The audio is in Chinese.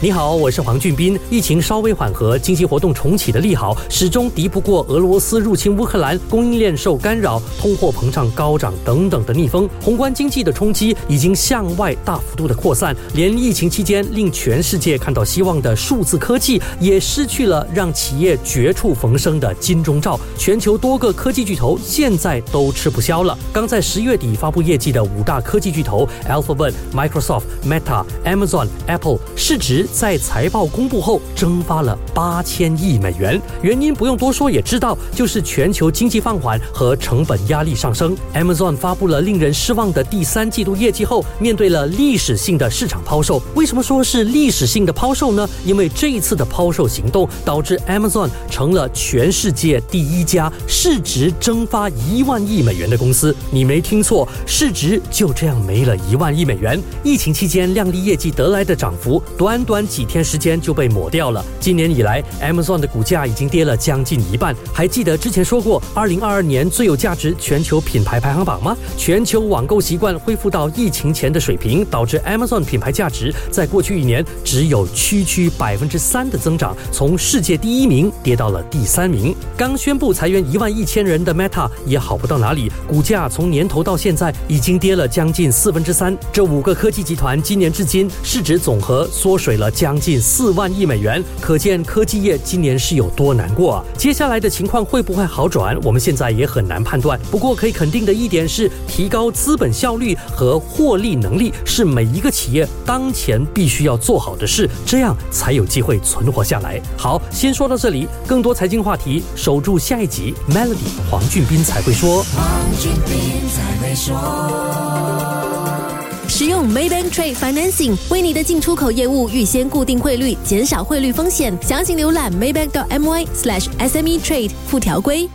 你好，我是黄俊斌。疫情稍微缓和，经济活动重启的利好始终敌不过俄罗斯入侵乌克兰、供应链受干扰、通货膨胀高涨等等的逆风。宏观经济的冲击已经向外大幅度的扩散，连疫情期间令全世界看到希望的数字科技也失去了让企业绝处逢生的金钟罩。全球多个科技巨头现在都吃不消了。刚在十月底发布业绩的五大科技巨头 Alphabet、Microsoft、Meta、Amazon、Apple 市值。在财报公布后蒸发了八千亿美元，原因不用多说也知道，就是全球经济放缓和成本压力上升。Amazon 发布了令人失望的第三季度业绩后，面对了历史性的市场抛售。为什么说是历史性的抛售呢？因为这一次的抛售行动导致 Amazon 成了全世界第一家市值蒸发一万亿美元的公司。你没听错，市值就这样没了一万亿美元。疫情期间亮丽业绩得来的涨幅，短短。几天时间就被抹掉了。今年以来，Amazon 的股价已经跌了将近一半。还记得之前说过，二零二二年最有价值全球品牌排行榜吗？全球网购习惯恢复到疫情前的水平，导致 Amazon 品牌价值在过去一年只有区区百分之三的增长，从世界第一名跌到了第三名。刚宣布裁员一万一千人的 Meta 也好不到哪里，股价从年头到现在已经跌了将近四分之三。这五个科技集团今年至今市值总和缩水了。将近四万亿美元，可见科技业今年是有多难过！接下来的情况会不会好转？我们现在也很难判断。不过可以肯定的一点是，提高资本效率和获利能力是每一个企业当前必须要做好的事，这样才有机会存活下来。好，先说到这里，更多财经话题，守住下一集。Melody 黄俊斌才会说。使用 Maybank Trade Financing 为你的进出口业务预先固定汇率，减少汇率风险。详情浏览 maybank.my/sme trade 附条规。